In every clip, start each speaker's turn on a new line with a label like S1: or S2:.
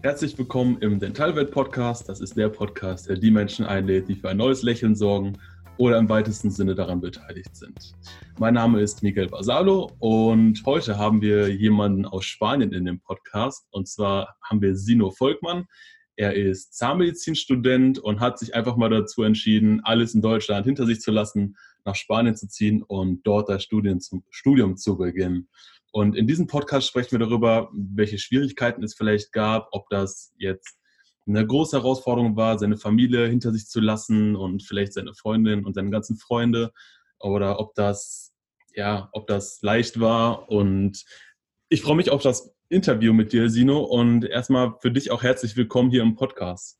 S1: Herzlich willkommen im Dentalwelt Podcast. Das ist der Podcast, der die Menschen einlädt, die für ein neues Lächeln sorgen oder im weitesten Sinne daran beteiligt sind. Mein Name ist Miguel Basalo und heute haben wir jemanden aus Spanien in dem Podcast. Und zwar haben wir Sino Volkmann. Er ist Zahnmedizinstudent und hat sich einfach mal dazu entschieden, alles in Deutschland hinter sich zu lassen, nach Spanien zu ziehen und dort das Studium zu beginnen. Und in diesem Podcast sprechen wir darüber, welche Schwierigkeiten es vielleicht gab, ob das jetzt eine große Herausforderung war, seine Familie hinter sich zu lassen und vielleicht seine Freundin und seine ganzen Freunde oder ob das, ja, ob das leicht war. Und ich freue mich auf das Interview mit dir, Sino. Und erstmal für dich auch herzlich willkommen hier im Podcast.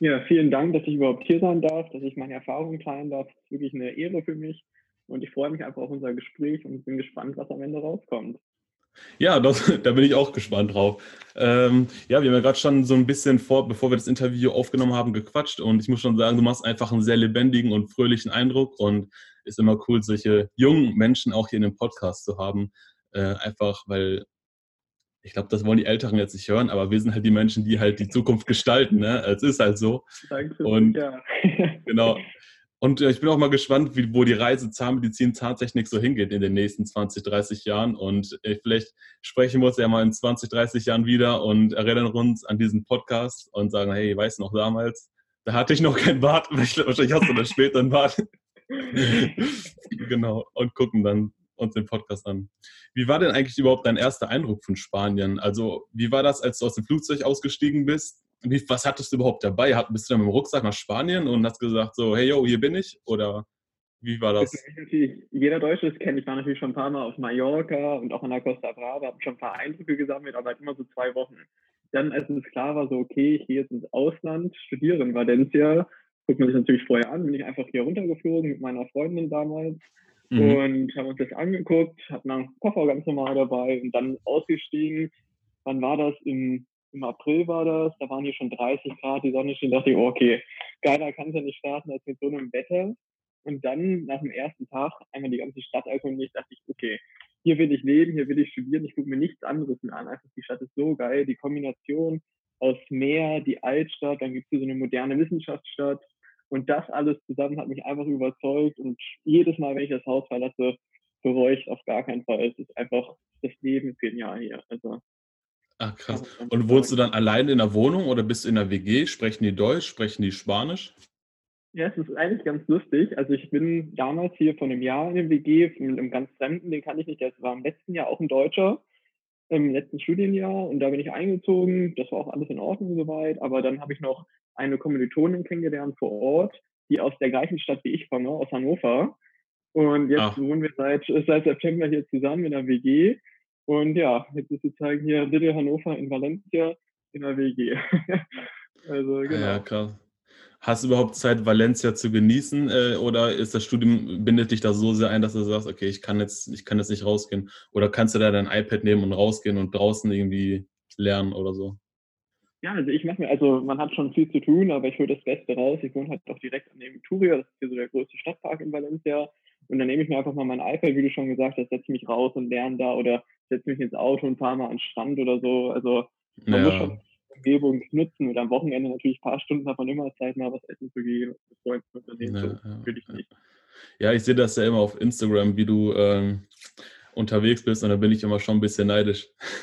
S2: Ja, vielen Dank, dass ich überhaupt hier sein darf, dass ich meine Erfahrungen teilen darf. Das ist wirklich eine Ehre für mich. Und ich freue mich einfach auf unser Gespräch und bin gespannt, was am Ende rauskommt.
S1: Ja, das, da bin ich auch gespannt drauf. Ähm, ja, wir haben ja gerade schon so ein bisschen vor, bevor wir das Interview aufgenommen haben, gequatscht und ich muss schon sagen, du machst einfach einen sehr lebendigen und fröhlichen Eindruck und ist immer cool, solche jungen Menschen auch hier in dem Podcast zu haben. Äh, einfach, weil ich glaube, das wollen die Älteren jetzt nicht hören, aber wir sind halt die Menschen, die halt die Zukunft gestalten. Ne? Es ist halt so.
S2: Danke.
S1: Und ja. genau. Und äh, ich bin auch mal gespannt, wie, wo die Reise Zahnmedizin, Zahntechnik so hingeht in den nächsten 20, 30 Jahren. Und äh, vielleicht sprechen wir uns ja mal in 20, 30 Jahren wieder und erinnern uns an diesen Podcast und sagen, hey, weißt du noch damals, da hatte ich noch kein Bart, wahrscheinlich hast du das später ein Bart. genau, und gucken dann uns den Podcast an. Wie war denn eigentlich überhaupt dein erster Eindruck von Spanien? Also, wie war das, als du aus dem Flugzeug ausgestiegen bist? Wie, was hattest du überhaupt dabei? Hat, bist du dann mit dem Rucksack nach Spanien und hast gesagt so, hey yo, hier bin ich? Oder wie war das?
S2: jeder Deutsche das kennt. Ich war natürlich schon ein paar Mal auf Mallorca und auch an der Costa Brava, habe schon ein paar Eindrücke gesammelt, aber halt immer so zwei Wochen. Dann, als es klar war, so, okay, ich gehe jetzt ins Ausland, studiere in Valencia, guckt man sich natürlich vorher an, bin ich einfach hier runtergeflogen mit meiner Freundin damals mhm. und haben uns das angeguckt, hatten einen Koffer ganz normal dabei und dann ausgestiegen. Wann war das? Im im April war das, da waren hier schon 30 Grad, die Sonne schien, dachte ich, oh, okay, geiler kann es ja nicht starten als mit so einem Wetter. Und dann nach dem ersten Tag einmal die ganze Stadt erkundigt, dachte ich, okay, hier will ich leben, hier will ich studieren, ich gucke mir nichts anderes mehr an. Einfach die Stadt ist so geil, die Kombination aus Meer, die Altstadt, dann gibt es hier so eine moderne Wissenschaftsstadt. Und das alles zusammen hat mich einfach überzeugt. Und jedes Mal, wenn ich das Haus verlasse, bereue ich auf gar keinen Fall. Es ist einfach, das Leben genial hier. Also
S1: Ach krass. Und wohnst du dann allein in der Wohnung oder bist du in der WG? Sprechen die Deutsch? Sprechen die Spanisch?
S2: Ja, es ist eigentlich ganz lustig. Also ich bin damals hier vor einem Jahr in der WG mit einem ganz Fremden, den kann ich nicht. Der war im letzten Jahr auch ein Deutscher, im letzten Studienjahr. Und da bin ich eingezogen. Das war auch alles in Ordnung soweit. Aber dann habe ich noch eine Kommilitonin kennengelernt vor Ort, die aus der gleichen Stadt wie ich komme, aus Hannover. Und jetzt Ach. wohnen wir seit, seit September hier zusammen in der WG. Und ja, jetzt ist sozusagen hier Little Hannover in Valencia in der WG.
S1: also, genau. Ja, krass. Hast du überhaupt Zeit, Valencia zu genießen äh, oder ist das Studium, bindet dich da so sehr ein, dass du sagst, okay, ich kann jetzt, ich kann jetzt nicht rausgehen? Oder kannst du da dein iPad nehmen und rausgehen und draußen irgendwie lernen oder so?
S2: Ja, also ich mache mir, also man hat schon viel zu tun, aber ich hole das Beste raus. Ich wohne halt auch direkt an dem Turia, das ist hier so der größte Stadtpark in Valencia. Und dann nehme ich mir einfach mal mein iPad, wie du schon gesagt hast, setze mich raus und lerne da oder setze mich ins Auto und fahre mal an den Strand oder so. Also man ja. muss schon die Umgebung nutzen und am Wochenende natürlich ein paar Stunden davon immer Zeit, mal was essen zu gehen, mit Freunden unternehmen. Ja, so will ich nicht.
S1: Ja, ich sehe das ja immer auf Instagram, wie du ähm, unterwegs bist und da bin ich immer schon ein bisschen neidisch.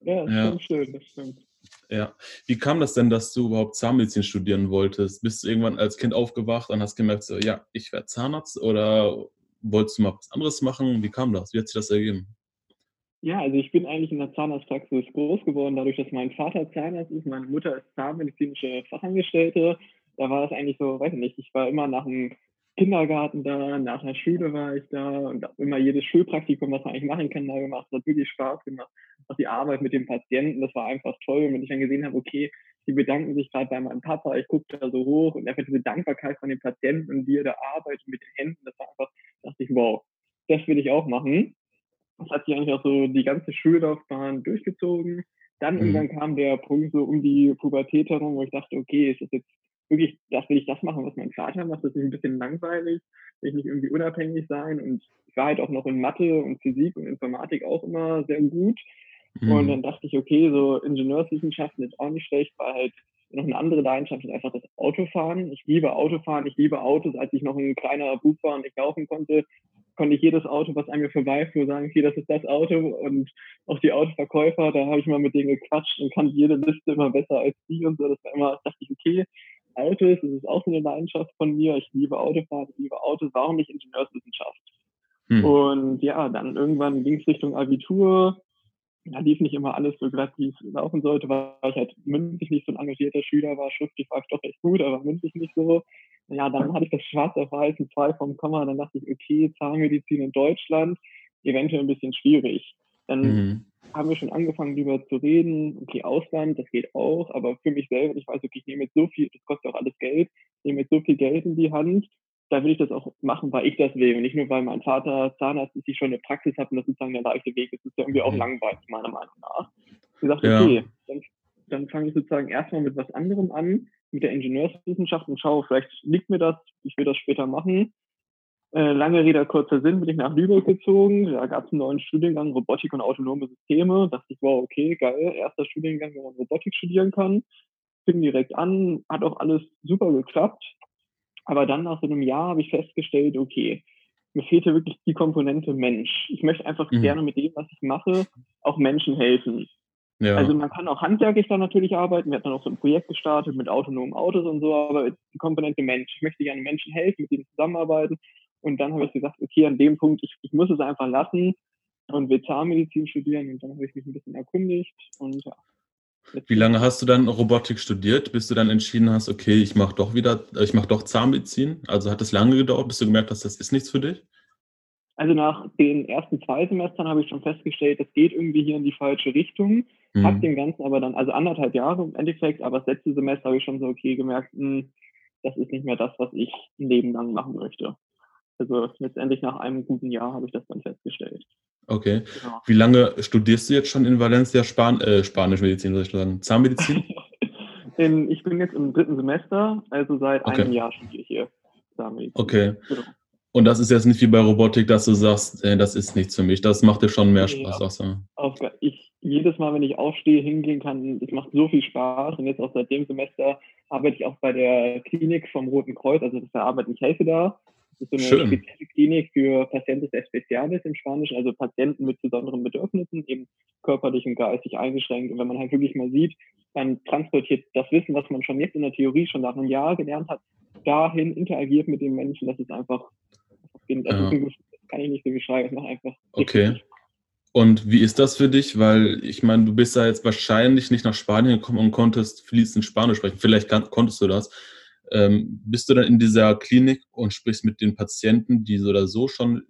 S2: ja, das ja. schön, das stimmt.
S1: Ja. Wie kam das denn, dass du überhaupt Zahnmedizin studieren wolltest? Bist du irgendwann als Kind aufgewacht und hast gemerkt, so, ja, ich werde Zahnarzt oder wolltest du mal was anderes machen? Wie kam das? Wie hat sich das ergeben?
S2: Ja, also ich bin eigentlich in der Zahnarztpraxis groß geworden, dadurch, dass mein Vater Zahnarzt ist, meine Mutter ist zahnmedizinische Fachangestellte. Da war es eigentlich so, weiß ich nicht, ich war immer nach dem Kindergarten da, nach der Schule war ich da und immer jedes Schulpraktikum, was man eigentlich machen kann, da gemacht. Das hat wirklich Spaß gemacht. Auch die Arbeit mit den Patienten, das war einfach toll. Und wenn ich dann gesehen habe, okay, die bedanken sich gerade bei meinem Papa, ich gucke da so hoch und einfach diese Dankbarkeit von den Patienten und wie er da arbeitet mit den Händen, das war einfach, dachte ich, wow, das will ich auch machen. Das hat sich eigentlich auch so die ganze Schullaufbahn durchgezogen. Dann mhm. irgendwann kam der Punkt so um die Pubertät herum, wo ich dachte, okay, ist das jetzt wirklich, das will ich das machen, was mein Vater macht, das ist ein bisschen langweilig, will ich nicht irgendwie unabhängig sein und ich war halt auch noch in Mathe und Physik und Informatik auch immer sehr gut. Mhm. Und dann dachte ich, okay, so Ingenieurswissenschaften ist auch nicht schlecht, weil halt noch eine andere Leidenschaft ist einfach das Autofahren. Ich liebe Autofahren, ich liebe Autos. Als ich noch ein kleiner Bub war und ich laufen konnte, konnte ich jedes Auto, was an mir vorbeifuhr, sagen, okay, das ist das Auto. Und auch die Autoverkäufer, da habe ich mal mit denen gequatscht und kannte jede Liste immer besser als die und so. Das war immer, dachte ich, okay, Autos, das ist auch so eine Leidenschaft von mir. Ich liebe Autofahren, ich liebe Autos, warum nicht Ingenieurswissenschaft? Hm. Und ja, dann irgendwann ging es Richtung Abitur da lief nicht immer alles so glatt, wie es laufen sollte, weil ich halt mündlich nicht so ein engagierter Schüler war. Schriftlich war ich doch recht gut, aber mündlich nicht so. Ja, dann hatte ich das schwarz auf weiß zwei vom Komma. Dann dachte ich, okay, Zahnmedizin in Deutschland, eventuell ein bisschen schwierig. Dann mhm. Haben wir schon angefangen, darüber zu reden. Okay, Ausland, das geht auch, aber für mich selber, ich weiß, okay, ich nehme jetzt so viel, das kostet auch alles Geld, ich nehme jetzt so viel Geld in die Hand da will ich das auch machen, weil ich das will und nicht nur, weil mein Vater Zahnarzt ist, ich schon eine Praxis habe und das sozusagen der leichte Weg ist. Das ist ja irgendwie auch mhm. langweilig, meiner Meinung nach. Ich sagte, ja. okay, dann, dann fange ich sozusagen erstmal mit was anderem an, mit der Ingenieurswissenschaft und schaue, vielleicht liegt mir das, ich will das später machen. Äh, lange Rede, kurzer Sinn, bin ich nach Lübeck gezogen. Da gab es einen neuen Studiengang, Robotik und autonome Systeme. Da dachte ich, wow, okay, geil, erster Studiengang, wo man Robotik studieren kann. Fing direkt an, hat auch alles super geklappt. Aber dann nach so einem Jahr habe ich festgestellt, okay, mir fehlt hier wirklich die Komponente Mensch. Ich möchte einfach mhm. gerne mit dem, was ich mache, auch Menschen helfen. Ja. Also man kann auch handwerklich da natürlich arbeiten. Wir hatten dann auch so ein Projekt gestartet mit autonomen Autos und so, aber die Komponente Mensch. Ich möchte gerne Menschen helfen, mit denen zusammenarbeiten. Und dann habe ich gesagt, okay, an dem Punkt, ich, ich muss es einfach lassen und will Zahnmedizin studieren. Und dann habe ich mich ein bisschen erkundigt und ja,
S1: wie lange hast du dann Robotik studiert, bis du dann entschieden hast, okay, ich mache doch wieder, ich mache doch Zahnmedizin? Also hat es lange gedauert, bis du gemerkt hast, das ist nichts für dich?
S2: Also nach den ersten zwei Semestern habe ich schon festgestellt, das geht irgendwie hier in die falsche Richtung. Mhm. Hab dem Ganzen aber dann, also anderthalb Jahre im Endeffekt, aber das letzte Semester habe ich schon so, okay, gemerkt, mh, hm, das ist nicht mehr das, was ich ein Leben lang machen möchte. Also letztendlich nach einem guten Jahr habe ich das dann festgestellt.
S1: Okay. Genau. Wie lange studierst du jetzt schon in Valencia Span äh, Spanisch Medizin, soll ich sagen? Zahnmedizin?
S2: in, ich bin jetzt im dritten Semester, also seit okay. einem Jahr studiere ich hier
S1: Zahnmedizin. Okay. Genau. Und das ist jetzt nicht wie bei Robotik, dass du sagst, äh, das ist nichts für mich. Das macht dir schon mehr Spaß. Ja.
S2: So. Auf, ich, jedes Mal, wenn ich aufstehe, hingehen kann, es macht so viel Spaß. Und jetzt auch seit dem Semester arbeite ich auch bei der Klinik vom Roten Kreuz. Also das Arbeit, ich helfe da. Das ist so eine Schön. spezielle Klinik für Patientes Especiales im Spanischen, also Patienten mit besonderen Bedürfnissen, eben körperlich und geistig eingeschränkt. Und wenn man halt wirklich mal sieht, dann transportiert das Wissen, was man schon jetzt in der Theorie schon nach einem Jahr gelernt hat, dahin interagiert mit den Menschen, das ist einfach, das, ja. ist das kann ich nicht so beschreiben, das macht einfach.
S1: Okay. Und wie ist das für dich? Weil ich meine, du bist ja jetzt wahrscheinlich nicht nach Spanien gekommen und konntest fließend Spanisch sprechen. Vielleicht konntest du das ähm, bist du dann in dieser Klinik und sprichst mit den Patienten, die so oder so schon,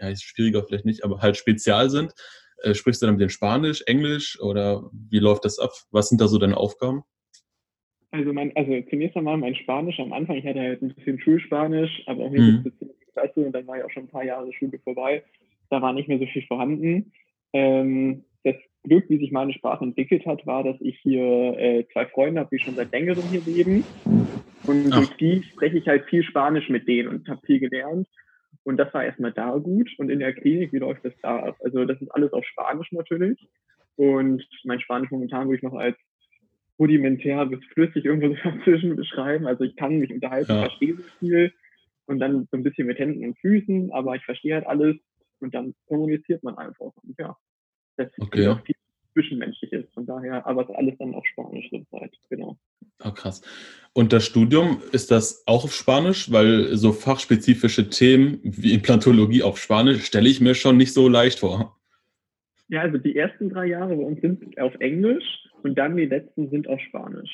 S1: ja, ist schwieriger vielleicht nicht, aber halt spezial sind. Äh, sprichst du dann mit denen Spanisch, Englisch oder wie läuft das ab? Was sind da so deine Aufgaben?
S2: Also, mein, also zunächst einmal mein Spanisch am Anfang, ich hatte halt ein bisschen Schulspanisch, aber auch nicht mhm. bis zur Klasse und dann war ja auch schon ein paar Jahre Schule vorbei. Da war nicht mehr so viel vorhanden. Ähm, das Glück, wie sich meine Sprache entwickelt hat, war, dass ich hier äh, zwei Freunde habe, die schon seit längerem hier leben. Und Ach. durch die spreche ich halt viel Spanisch mit denen und habe viel gelernt. Und das war erstmal da gut. Und in der Klinik, wie läuft das da ab? Also das ist alles auf Spanisch natürlich. Und mein Spanisch momentan würde ich noch als rudimentär bis flüssig irgendwo so dazwischen beschreiben. Also ich kann mich unterhalten, ja. verstehe so viel und dann so ein bisschen mit Händen und Füßen, aber ich verstehe halt alles und dann kommuniziert man einfach. Und ja, das okay. ist auch viel Zwischenmenschliches. Von daher, aber es ist alles dann auf Spanisch zurzeit, genau.
S1: Oh, krass. Und das Studium, ist das auch auf Spanisch? Weil so fachspezifische Themen wie Implantologie auf Spanisch stelle ich mir schon nicht so leicht vor.
S2: Ja, also die ersten drei Jahre bei uns sind auf Englisch und dann die letzten sind auf Spanisch.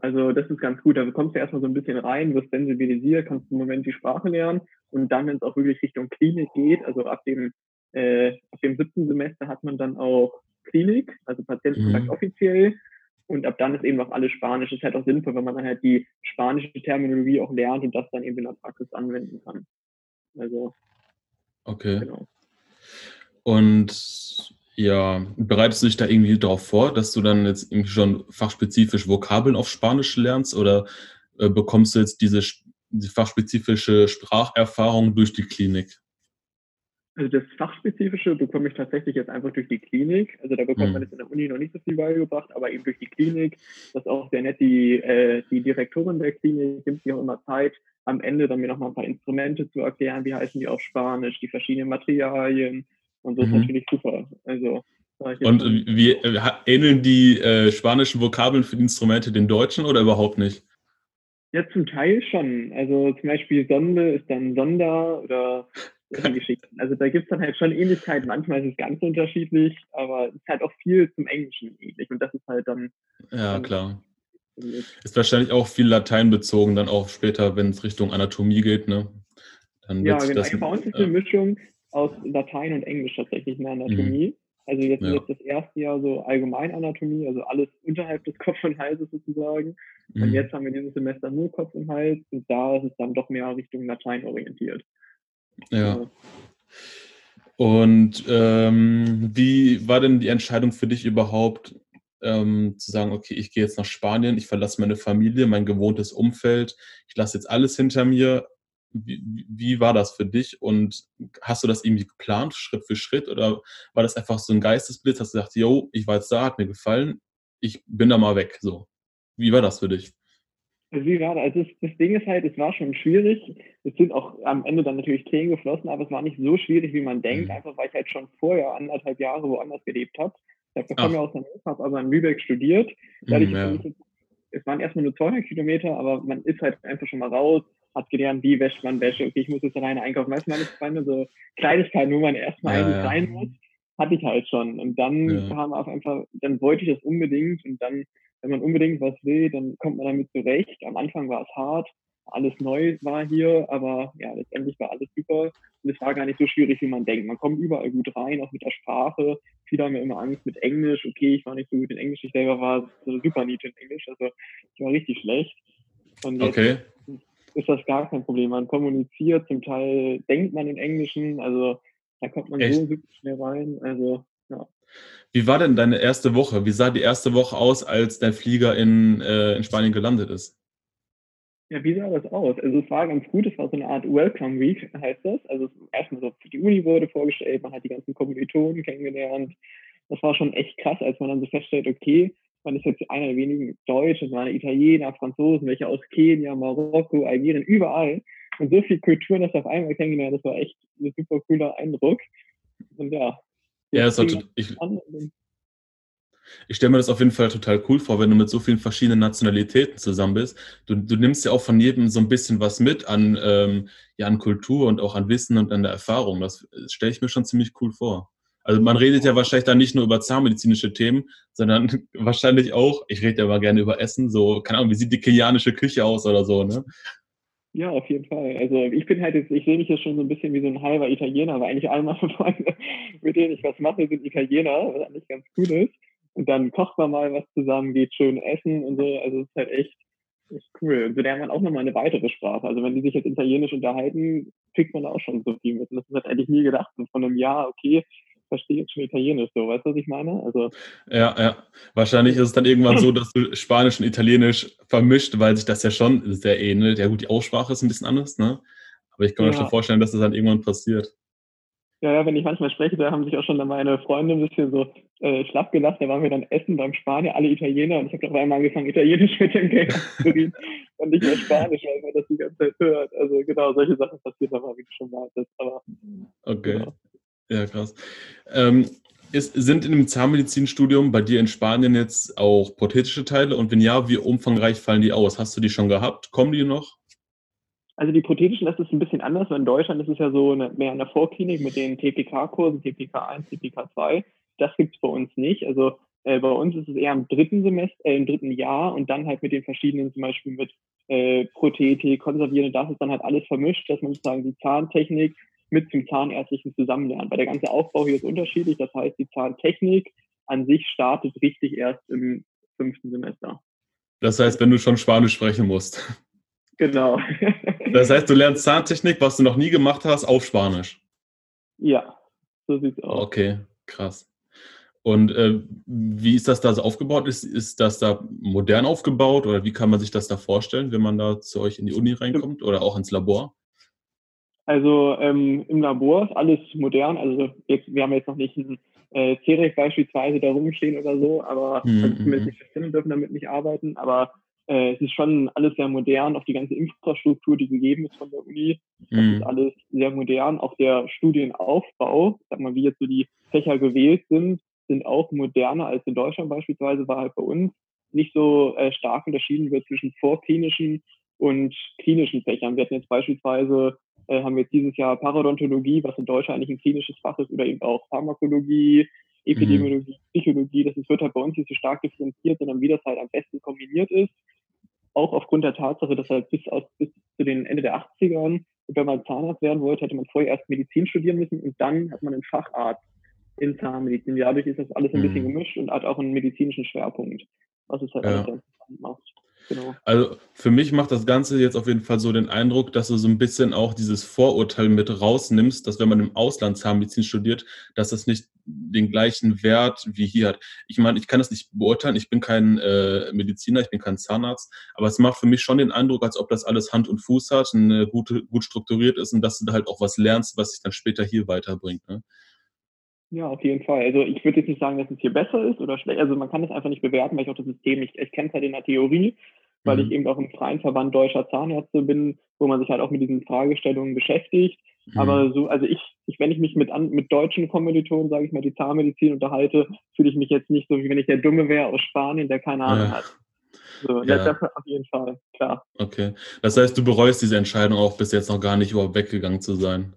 S2: Also das ist ganz gut. Da kommst du erstmal so ein bisschen rein, wirst sensibilisiert, kannst im Moment die Sprache lernen und dann, wenn es auch wirklich Richtung Klinik geht, also ab dem, äh, ab dem siebten Semester hat man dann auch Klinik, also Patientenkontakt mhm. offiziell. Und ab dann ist eben auch alles Spanisch. Das ist halt auch sinnvoll, wenn man dann halt die spanische Terminologie auch lernt und das dann eben in der Praxis anwenden kann. Also.
S1: Okay. Genau. Und ja, bereitest du dich da irgendwie darauf vor, dass du dann jetzt irgendwie schon fachspezifisch Vokabeln auf Spanisch lernst oder äh, bekommst du jetzt diese, diese fachspezifische Spracherfahrung durch die Klinik?
S2: Also das Fachspezifische bekomme ich tatsächlich jetzt einfach durch die Klinik. Also da bekommt mhm. man jetzt in der Uni noch nicht so viel beigebracht, aber eben durch die Klinik. Das ist auch sehr nett. Die, äh, die Direktorin der Klinik nimmt sich auch immer Zeit, am Ende dann mir nochmal ein paar Instrumente zu erklären, wie heißen die auf Spanisch, die verschiedenen Materialien. Und so mhm. ist natürlich super. Also
S1: und wie äh, ähneln die äh, spanischen Vokabeln für die Instrumente den deutschen oder überhaupt nicht?
S2: Ja, zum Teil schon. Also zum Beispiel Sonde ist dann Sonder oder Geschichten. Also da gibt es dann halt schon Ähnlichkeiten. Manchmal ist es ganz unterschiedlich, aber es ist halt auch viel zum Englischen ähnlich. Und das ist halt dann.
S1: Ja, dann klar. Ist wahrscheinlich auch viel Latein bezogen, dann auch später, wenn es Richtung Anatomie geht, ne?
S2: Dann ja, genau. Das, bei uns ist eine Mischung aus Latein und Englisch tatsächlich in der Anatomie. Mhm. Also jetzt, ja. jetzt das erste Jahr so Allgemeinanatomie, also alles unterhalb des Kopf und Halses sozusagen. Mhm. Und jetzt haben wir dieses Semester nur Kopf und Hals und da ist es dann doch mehr Richtung Latein orientiert.
S1: Ja. Und ähm, wie war denn die Entscheidung für dich überhaupt, ähm, zu sagen, okay, ich gehe jetzt nach Spanien, ich verlasse meine Familie, mein gewohntes Umfeld, ich lasse jetzt alles hinter mir. Wie, wie, war das für dich und hast du das irgendwie geplant, Schritt für Schritt, oder war das einfach so ein Geistesblitz, hast du gesagt, yo, ich war jetzt da, hat mir gefallen, ich bin da mal weg, so. Wie war das für dich?
S2: Also wie gerade, also das, das, Ding ist halt, es war schon schwierig. Es sind auch am Ende dann natürlich Tränen geflossen, aber es war nicht so schwierig, wie man denkt, mhm. einfach weil ich halt schon vorher anderthalb Jahre woanders gelebt habe. Ich komme ja aus Hannover, habe aber in Lübeck studiert. Dadurch, mhm, ja. ich, es waren erstmal nur 200 Kilometer, aber man ist halt einfach schon mal raus, hat gelernt, wie wäscht man Wäsche. Okay, ich muss jetzt alleine einkaufen. Weißt du, meine Freunde, so Kleinigkeiten, wo man erstmal ja, eigentlich ja. rein muss, hatte ich halt schon. Und dann ja. kam auf einfach, dann wollte ich das unbedingt und dann wenn man unbedingt was will, dann kommt man damit zurecht. Am Anfang war es hart, alles neu war hier, aber ja, letztendlich war alles super. Und es war gar nicht so schwierig, wie man denkt. Man kommt überall gut rein, auch mit der Sprache. Viele haben ja immer Angst mit Englisch. Okay, ich war nicht so gut in Englisch. Ich selber war so super nicht in Englisch. Also ich war richtig schlecht. Und okay. ist das gar kein Problem. Man kommuniziert, zum Teil denkt man in Englischen. Also da kommt man Echt? so super schnell rein. Also ja.
S1: Wie war denn deine erste Woche? Wie sah die erste Woche aus, als dein Flieger in, äh, in Spanien gelandet ist?
S2: Ja, wie sah das aus? Also es war ganz gut, es war so eine Art Welcome Week, heißt das. Also erstmal so die Uni wurde vorgestellt, man hat die ganzen Kommilitonen kennengelernt. Das war schon echt krass, als man dann so feststellt, okay, man ist jetzt einer der wenigen Deutsche, es waren Italiener, Franzosen, welche aus Kenia, Marokko, Algerien, überall. Und so viele Kulturen, das auf einmal kennengelernt, das war echt ein super cooler Eindruck. Und ja,
S1: ja, ist auch, ich, ich stelle mir das auf jeden Fall total cool vor, wenn du mit so vielen verschiedenen Nationalitäten zusammen bist. Du, du nimmst ja auch von jedem so ein bisschen was mit an, ähm, ja, an Kultur und auch an Wissen und an der Erfahrung. Das stelle ich mir schon ziemlich cool vor. Also man redet ja wahrscheinlich dann nicht nur über zahnmedizinische Themen, sondern wahrscheinlich auch, ich rede ja immer gerne über Essen, so, keine Ahnung, wie sieht die kenianische Küche aus oder so, ne?
S2: Ja, auf jeden Fall. Also ich bin halt jetzt, ich sehe mich jetzt schon so ein bisschen wie so ein halber Italiener, weil eigentlich alle meine Freunde, mit denen ich was mache, sind Italiener, was eigentlich ganz cool ist. Und dann kocht man mal was zusammen, geht schön essen und so. Also es ist halt echt, echt cool. Und so lernt man auch nochmal eine weitere Sprache. Also wenn die sich jetzt Italienisch unterhalten, kriegt man auch schon so viel mit. Und das ist halt nie gedacht. Und von einem Jahr, okay, verstehe jetzt schon Italienisch so, weißt du, was ich meine? Also,
S1: ja, ja. Wahrscheinlich ist es dann irgendwann so, dass du Spanisch und Italienisch vermischt, weil sich das ja schon sehr ähnelt. Ja gut, die Aussprache ist ein bisschen anders, ne? Aber ich kann mir ja. schon vorstellen, dass das dann irgendwann passiert.
S2: Ja, ja, wenn ich manchmal spreche, da haben sich auch schon meine Freunde ein bisschen so äh, schlapp gelacht. Da waren wir dann essen beim Spanier, alle Italiener. Und ich habe doch einmal angefangen, Italienisch mit dem Geld zu reden und nicht mehr Spanisch, weil man das die ganze Zeit hört. Also genau, solche Sachen passieren aber, wie du schon meintest. Aber,
S1: okay. Genau. Ja, krass. Ähm, ist, sind in dem Zahnmedizinstudium bei dir in Spanien jetzt auch prothetische Teile? Und wenn ja, wie umfangreich fallen die aus? Hast du die schon gehabt? Kommen die noch?
S2: Also die prothetischen, das ist ein bisschen anders, in Deutschland ist es ja so eine, mehr in der Vorklinik mit den TPK-Kursen, TPK 1, TPK 2. Das gibt es bei uns nicht. Also äh, bei uns ist es eher im dritten Semester, äh, im dritten Jahr und dann halt mit den verschiedenen, zum Beispiel mit äh, Prothetik, Konservieren, das ist dann halt alles vermischt, dass man sozusagen die Zahntechnik mit dem Zahnärztlichen zusammenlernen. Weil der ganze Aufbau hier ist unterschiedlich. Das heißt, die Zahntechnik an sich startet richtig erst im fünften Semester.
S1: Das heißt, wenn du schon Spanisch sprechen musst.
S2: Genau.
S1: das heißt, du lernst Zahntechnik, was du noch nie gemacht hast, auf Spanisch.
S2: Ja, so sieht's aus.
S1: Okay, krass. Und äh, wie ist das da so aufgebaut? Ist, ist das da modern aufgebaut oder wie kann man sich das da vorstellen, wenn man da zu euch in die Uni reinkommt oder auch ins Labor?
S2: Also ähm, im Labor ist alles modern. Also jetzt, wir haben jetzt noch nicht ein äh, CEREC beispielsweise da rumstehen oder so, aber mhm. also zumindest nicht Studenten dürfen damit nicht arbeiten. Aber äh, es ist schon alles sehr modern. Auch die ganze Infrastruktur, die gegeben ist von der Uni, das mhm. ist alles sehr modern. Auch der Studienaufbau, sag mal, wie jetzt so die Fächer gewählt sind, sind auch moderner als in Deutschland beispielsweise, war halt bei uns nicht so äh, stark unterschieden wird zwischen vorklinischen und klinischen Fächern. Wir hatten jetzt beispielsweise, äh, haben wir jetzt dieses Jahr Parodontologie, was in Deutschland eigentlich ein klinisches Fach ist, oder eben auch Pharmakologie, Epidemiologie, mhm. Psychologie. Das wird halt bei uns nicht so stark differenziert, sondern wie das halt am besten kombiniert ist. Auch aufgrund der Tatsache, dass halt bis, aus, bis zu den Ende der 80ern, wenn man Zahnarzt werden wollte, hätte man vorher erst Medizin studieren müssen und dann hat man einen Facharzt in Zahnmedizin. Dadurch ist das alles ein bisschen mhm. gemischt und hat auch einen medizinischen Schwerpunkt, was es halt ja. sehr interessant macht.
S1: Genau. Also für mich macht das Ganze jetzt auf jeden Fall so den Eindruck, dass du so ein bisschen auch dieses Vorurteil mit rausnimmst, dass wenn man im Ausland Zahnmedizin studiert, dass das nicht den gleichen Wert wie hier hat. Ich meine, ich kann das nicht beurteilen, ich bin kein äh, Mediziner, ich bin kein Zahnarzt, aber es macht für mich schon den Eindruck, als ob das alles Hand und Fuß hat, eine gute, gut strukturiert ist und dass du da halt auch was lernst, was sich dann später hier weiterbringt. Ne?
S2: Ja, auf jeden Fall. Also ich würde jetzt nicht sagen, dass es hier besser ist oder schlecht. Also man kann es einfach nicht bewerten, weil ich auch das System nicht, ich kenne es halt in der Theorie, weil mhm. ich eben auch im freien Verband deutscher Zahnärzte bin, wo man sich halt auch mit diesen Fragestellungen beschäftigt. Mhm. Aber so, also ich, ich, wenn ich mich mit an, mit deutschen Kommilitonen, sage ich mal, die Zahnmedizin unterhalte, fühle ich mich jetzt nicht so, wie wenn ich der Dumme wäre aus Spanien, der keine Ahnung ja. hat. So, ja. das auf jeden Fall, klar.
S1: Okay. Das heißt, du bereust diese Entscheidung auch bis jetzt noch gar nicht überhaupt weggegangen zu sein.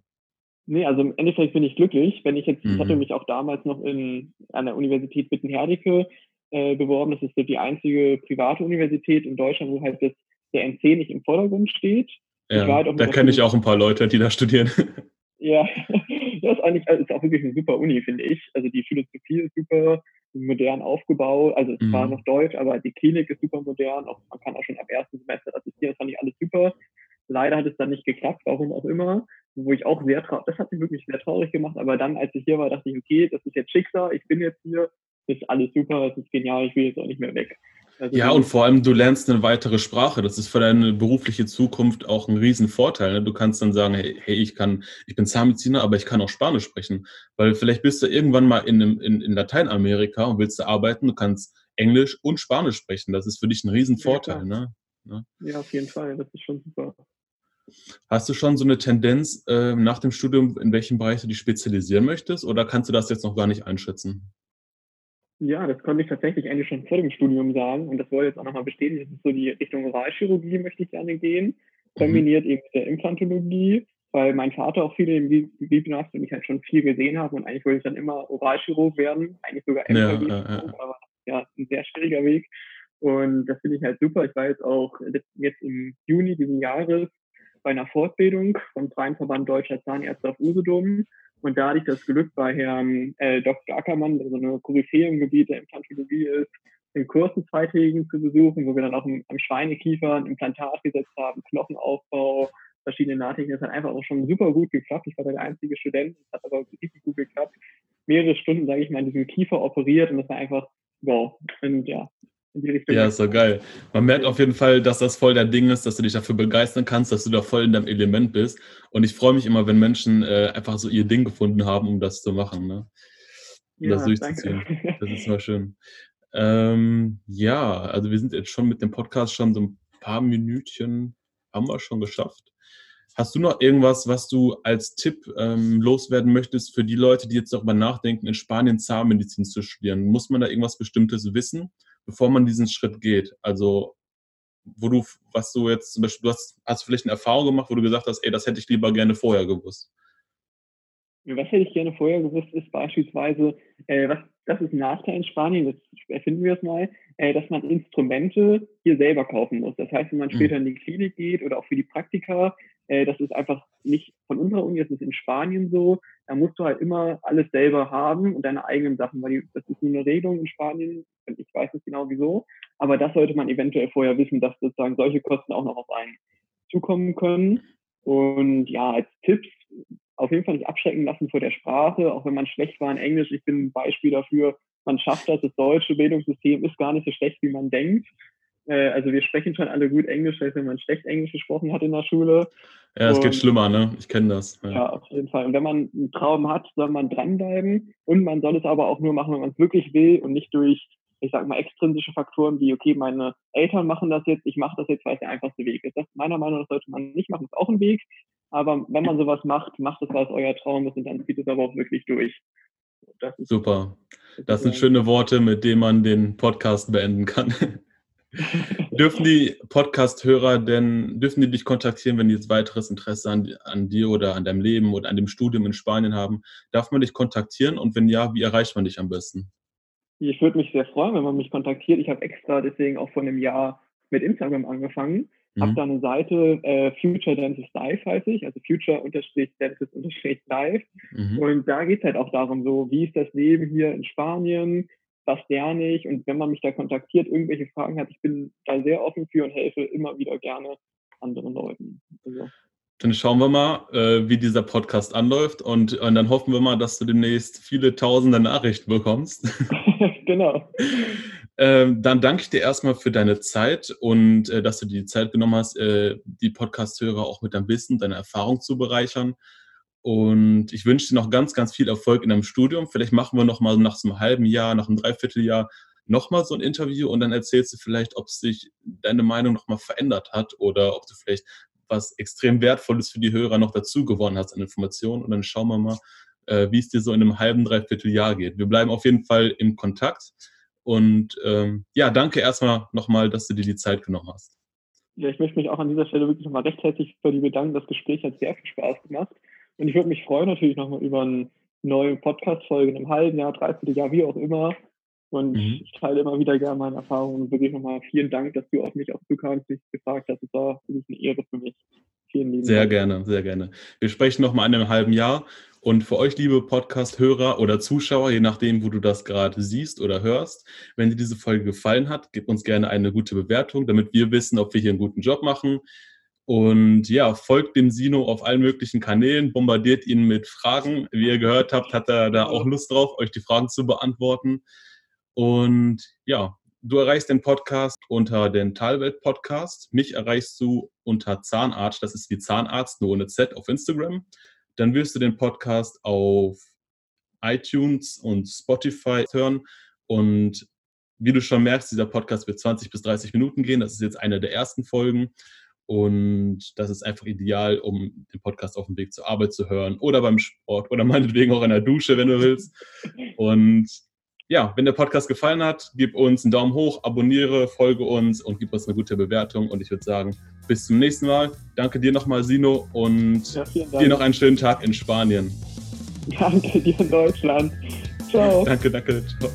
S2: Nee, also im Endeffekt bin ich glücklich. Wenn ich jetzt, mhm. ich hatte mhm. mich auch damals noch in, an der Universität Witten-Herdecke äh, beworben. Das ist so die einzige private Universität in Deutschland, wo halt das, der NC nicht im Vordergrund steht.
S1: Ja, halt da kenne ich auch ein paar Leute, die da studieren.
S2: Ja, das ist eigentlich ist auch wirklich eine super Uni, finde ich. Also die Philosophie ist super modern aufgebaut. Also es mhm. war noch Deutsch, aber die Klinik ist super modern. Auch, man kann auch schon ab ersten Semester assistieren. Das fand ich alles super. Leider hat es dann nicht geklappt, warum auch immer wo ich auch sehr traurig, das hat mich wirklich sehr traurig gemacht, aber dann, als ich hier war, dachte ich, okay, das ist jetzt Schicksal, ich bin jetzt hier, ist alles super, das ist genial, ich will jetzt auch nicht mehr weg.
S1: Also ja, und vor allem, du lernst eine weitere Sprache. Das ist für deine berufliche Zukunft auch ein Riesenvorteil. Ne? Du kannst dann sagen, hey, hey, ich kann, ich bin Zahnmediziner, aber ich kann auch Spanisch sprechen. Weil vielleicht bist du irgendwann mal in, in, in Lateinamerika und willst du arbeiten, du kannst Englisch und Spanisch sprechen. Das ist für dich ein Riesenvorteil. Ja, ne?
S2: ne? ja auf jeden Fall, das ist schon super.
S1: Hast du schon so eine Tendenz äh, nach dem Studium, in welchem Bereich du dich spezialisieren möchtest oder kannst du das jetzt noch gar nicht einschätzen?
S2: Ja, das konnte ich tatsächlich eigentlich schon vor dem Studium sagen und das wollte jetzt auch nochmal bestätigen. Das ist so die Richtung Oralchirurgie möchte ich gerne gehen, mhm. kombiniert eben mit der Implantologie, weil mein Vater auch viele im Webinars und ich halt schon viel gesehen habe und eigentlich wollte ich dann immer Oralchirurg werden, eigentlich sogar ja, ja, ja. aber ja, ein sehr schwieriger Weg. Und das finde ich halt super. Ich war jetzt auch jetzt im Juni diesen Jahres bei einer Fortbildung vom Freien Verband Deutscher Zahnärzte auf Usedom. Und da hatte ich das Glück, bei Herrn äh, Dr. Ackermann, der so eine Koryphäe im Gebiet der Implantologie ist, den Kurs in zweitägigen zu besuchen, wo wir dann auch im, am Schweinekiefer ein Implantat gesetzt haben, Knochenaufbau, verschiedene Nahtechniken. Das hat einfach auch schon super gut geklappt. Ich war der einzige Student, das hat aber richtig gut geklappt. Mehrere Stunden, sage ich mal, in diesem Kiefer operiert und das war einfach wow. Und ja,
S1: in die Richtung. Ja, ist so geil. Man merkt auf jeden Fall, dass das voll dein Ding ist, dass du dich dafür begeistern kannst, dass du da voll in deinem Element bist. Und ich freue mich immer, wenn Menschen äh, einfach so ihr Ding gefunden haben, um das zu machen. Ne? Um ja, das durchzuziehen. Danke. Das ist mal schön. Ähm, ja, also wir sind jetzt schon mit dem Podcast schon so ein paar Minütchen, haben wir schon geschafft. Hast du noch irgendwas, was du als Tipp ähm, loswerden möchtest für die Leute, die jetzt darüber nachdenken, in Spanien Zahnmedizin zu studieren? Muss man da irgendwas Bestimmtes wissen? Bevor man diesen Schritt geht? Also, wo du, was du jetzt zum Beispiel, du hast, hast vielleicht eine Erfahrung gemacht, wo du gesagt hast, ey, das hätte ich lieber gerne vorher gewusst.
S2: Was hätte ich gerne vorher gewusst, ist beispielsweise, äh, was, das ist ein Nachteil in Spanien, das erfinden wir es mal, äh, dass man Instrumente hier selber kaufen muss. Das heißt, wenn man mhm. später in die Klinik geht oder auch für die Praktika, äh, das ist einfach nicht von unserer Uni, das ist in Spanien so, da musst du halt immer alles selber haben und deine eigenen Sachen, weil das ist nur eine Regelung in Spanien, ich weiß nicht genau wieso, aber das sollte man eventuell vorher wissen, dass sozusagen solche Kosten auch noch auf einen zukommen können. Und ja, als Tipps auf jeden Fall nicht abschrecken lassen vor der Sprache, auch wenn man schlecht war in Englisch. Ich bin ein Beispiel dafür, man schafft das. Das deutsche Bildungssystem ist gar nicht so schlecht, wie man denkt. Äh, also wir sprechen schon alle gut Englisch, als wenn man schlecht Englisch gesprochen hat in der Schule.
S1: Ja, es geht schlimmer, ne? Ich kenne das.
S2: Ja. ja. auf jeden Fall. Und wenn man einen Traum hat, soll man dranbleiben und man soll es aber auch nur machen, wenn man es wirklich will und nicht durch, ich sag mal, extrinsische Faktoren wie, okay, meine Eltern machen das jetzt, ich mache das jetzt, weil es der einfachste Weg ist. Das meiner Meinung nach sollte man nicht machen, ist auch ein Weg. Aber wenn man sowas macht, macht es, was euer Traum ist und dann zieht es aber auch wirklich durch.
S1: Super. Das sind schöne Worte, mit denen man den Podcast beenden kann. dürfen die Podcast-Hörer denn, dürfen die dich kontaktieren, wenn die jetzt weiteres Interesse an, an, dir oder an deinem Leben oder an dem Studium in Spanien haben? Darf man dich kontaktieren und wenn ja, wie erreicht man dich am besten?
S2: Ich würde mich sehr freuen, wenn man mich kontaktiert. Ich habe extra deswegen auch vor einem Jahr mit Instagram angefangen. Mhm. Habe da eine Seite, äh, Future Dentist Live heiße ich, also Future-Dentist-Live. Mhm. Und da geht es halt auch darum, so, wie ist das Leben hier in Spanien? Was lerne ich und wenn man mich da kontaktiert, irgendwelche Fragen hat, ich bin da sehr offen für und helfe immer wieder gerne anderen Leuten. Also.
S1: Dann schauen wir mal, äh, wie dieser Podcast anläuft und, und, dann hoffen wir mal, dass du demnächst viele tausende Nachrichten bekommst.
S2: genau.
S1: Ähm, dann danke ich dir erstmal für deine Zeit und äh, dass du dir die Zeit genommen hast, äh, die Podcast-Hörer auch mit deinem Wissen, deiner Erfahrung zu bereichern. Und ich wünsche dir noch ganz, ganz viel Erfolg in deinem Studium. Vielleicht machen wir noch mal nach so einem halben Jahr, nach einem Dreivierteljahr noch mal so ein Interview und dann erzählst du vielleicht, ob sich deine Meinung noch mal verändert hat oder ob du vielleicht was extrem Wertvolles für die Hörer noch dazu gewonnen hast an Informationen. Und dann schauen wir mal, äh, wie es dir so in einem halben, dreiviertel Jahr geht. Wir bleiben auf jeden Fall im Kontakt. Und ähm, ja, danke erstmal nochmal, dass du dir die Zeit genommen hast.
S2: Ja, ich möchte mich auch an dieser Stelle wirklich nochmal recht herzlich für die bedanken. Das Gespräch hat sehr viel Spaß gemacht. Und ich würde mich freuen natürlich nochmal über eine neue Podcast-Folge in einem halben Jahr, dreiviertel Jahr, wie auch immer. Und mhm. ich teile immer wieder gerne meine Erfahrungen. Und wirklich nochmal vielen Dank, dass du auf mich auch zukamst, mich gefragt hast. Es war wirklich eine Ehre für mich.
S1: Vielen lieben Sehr Dank. gerne, sehr gerne. Wir sprechen nochmal in einem halben Jahr. Und für euch, liebe Podcast-Hörer oder Zuschauer, je nachdem, wo du das gerade siehst oder hörst, wenn dir diese Folge gefallen hat, gib uns gerne eine gute Bewertung, damit wir wissen, ob wir hier einen guten Job machen. Und ja, folgt dem Sino auf allen möglichen Kanälen, bombardiert ihn mit Fragen. Wie ihr gehört habt, hat er da auch Lust drauf, euch die Fragen zu beantworten. Und ja, du erreichst den Podcast unter den Talwelt Podcast. Mich erreichst du unter Zahnarzt, das ist wie Zahnarzt, nur ohne Z auf Instagram. Dann wirst du den Podcast auf iTunes und Spotify hören. Und wie du schon merkst, dieser Podcast wird 20 bis 30 Minuten gehen. Das ist jetzt eine der ersten Folgen. Und das ist einfach ideal, um den Podcast auf dem Weg zur Arbeit zu hören oder beim Sport oder meinetwegen auch in der Dusche, wenn du willst. Und ja, wenn der Podcast gefallen hat, gib uns einen Daumen hoch, abonniere, folge uns und gib uns eine gute Bewertung. Und ich würde sagen, bis zum nächsten Mal. Danke dir nochmal, Sino, und ja, dir noch einen schönen Tag in Spanien.
S2: Danke dir in Deutschland. Ciao.
S1: danke, danke. Ciao.